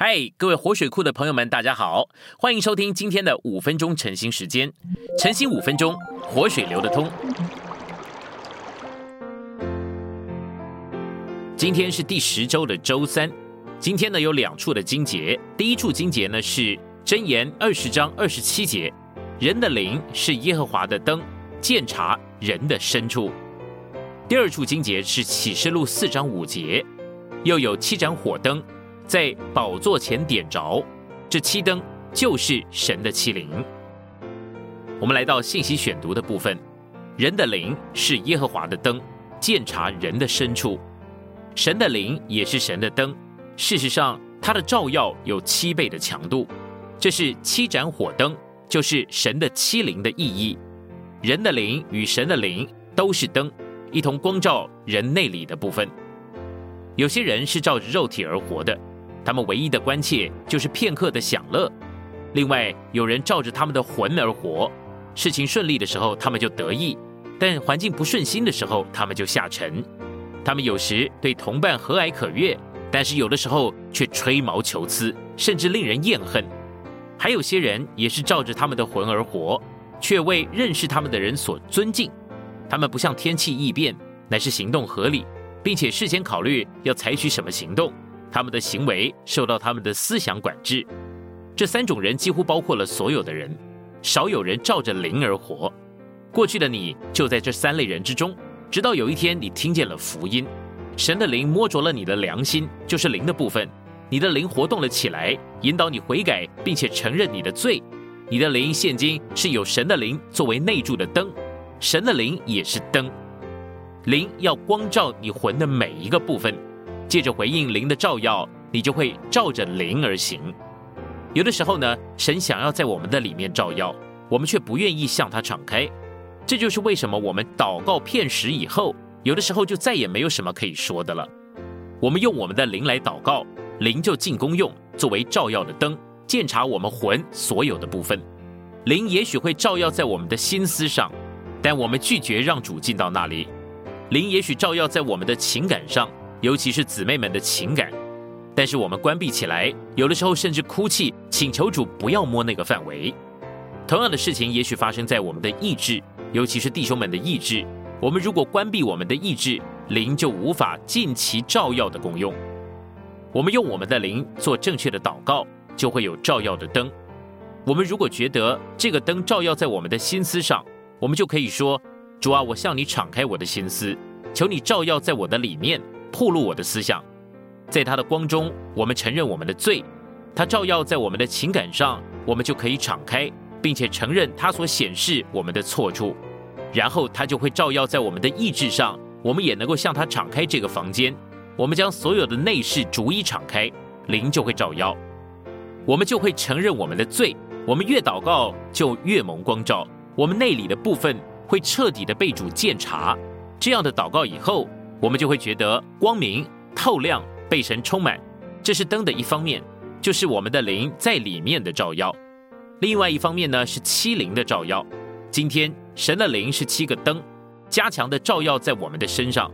嗨，各位活水库的朋友们，大家好，欢迎收听今天的五分钟晨兴时间。晨兴五分钟，活水流得通。今天是第十周的周三，今天呢有两处的经节。第一处经节呢是箴言二十章二十七节，人的灵是耶和华的灯，鉴察人的深处。第二处经节是启示录四章五节，又有七盏火灯。在宝座前点着，这七灯就是神的七灵。我们来到信息选读的部分，人的灵是耶和华的灯，鉴察人的深处。神的灵也是神的灯，事实上，它的照耀有七倍的强度。这是七盏火灯，就是神的七灵的意义。人的灵与神的灵都是灯，一同光照人内里的部分。有些人是照着肉体而活的。他们唯一的关切就是片刻的享乐。另外，有人照着他们的魂而活，事情顺利的时候，他们就得意；但环境不顺心的时候，他们就下沉。他们有时对同伴和蔼可悦，但是有的时候却吹毛求疵，甚至令人厌恨。还有些人也是照着他们的魂而活，却为认识他们的人所尊敬。他们不像天气异变，乃是行动合理，并且事先考虑要采取什么行动。他们的行为受到他们的思想管制。这三种人几乎包括了所有的人，少有人照着灵而活。过去的你就在这三类人之中，直到有一天你听见了福音，神的灵摸着了你的良心，就是灵的部分，你的灵活动了起来，引导你悔改，并且承认你的罪。你的灵现今是有神的灵作为内住的灯，神的灵也是灯，灵要光照你魂的每一个部分。借着回应灵的照耀，你就会照着灵而行。有的时候呢，神想要在我们的里面照耀，我们却不愿意向他敞开。这就是为什么我们祷告片时以后，有的时候就再也没有什么可以说的了。我们用我们的灵来祷告，灵就进功用，作为照耀的灯，鉴察我们魂所有的部分。灵也许会照耀在我们的心思上，但我们拒绝让主进到那里。灵也许照耀在我们的情感上。尤其是姊妹们的情感，但是我们关闭起来，有的时候甚至哭泣，请求主不要摸那个范围。同样的事情也许发生在我们的意志，尤其是弟兄们的意志。我们如果关闭我们的意志，灵就无法尽其照耀的功用。我们用我们的灵做正确的祷告，就会有照耀的灯。我们如果觉得这个灯照耀在我们的心思上，我们就可以说：主啊，我向你敞开我的心思，求你照耀在我的里面。暴露我的思想，在他的光中，我们承认我们的罪；他照耀在我们的情感上，我们就可以敞开，并且承认他所显示我们的错处。然后他就会照耀在我们的意志上，我们也能够向他敞开这个房间。我们将所有的内饰逐一敞开，灵就会照耀，我们就会承认我们的罪。我们越祷告，就越蒙光照，我们内里的部分会彻底的被主鉴察。这样的祷告以后。我们就会觉得光明透亮，被神充满，这是灯的一方面，就是我们的灵在里面的照耀。另外一方面呢，是七灵的照耀。今天神的灵是七个灯，加强的照耀在我们的身上。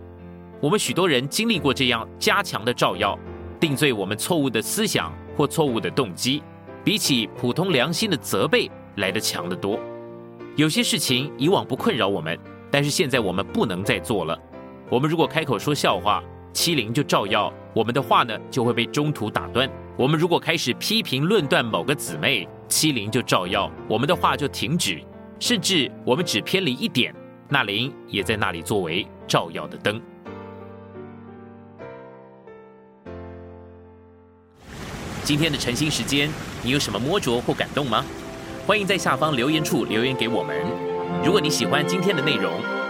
我们许多人经历过这样加强的照耀，定罪我们错误的思想或错误的动机，比起普通良心的责备来的强得多。有些事情以往不困扰我们，但是现在我们不能再做了。我们如果开口说笑话，欺凌就照耀我们的话呢，就会被中途打断。我们如果开始批评论断某个姊妹，欺凌就照耀我们的话就停止。甚至我们只偏离一点，那灵也在那里作为照耀的灯。今天的晨兴时间，你有什么摸着或感动吗？欢迎在下方留言处留言给我们。如果你喜欢今天的内容，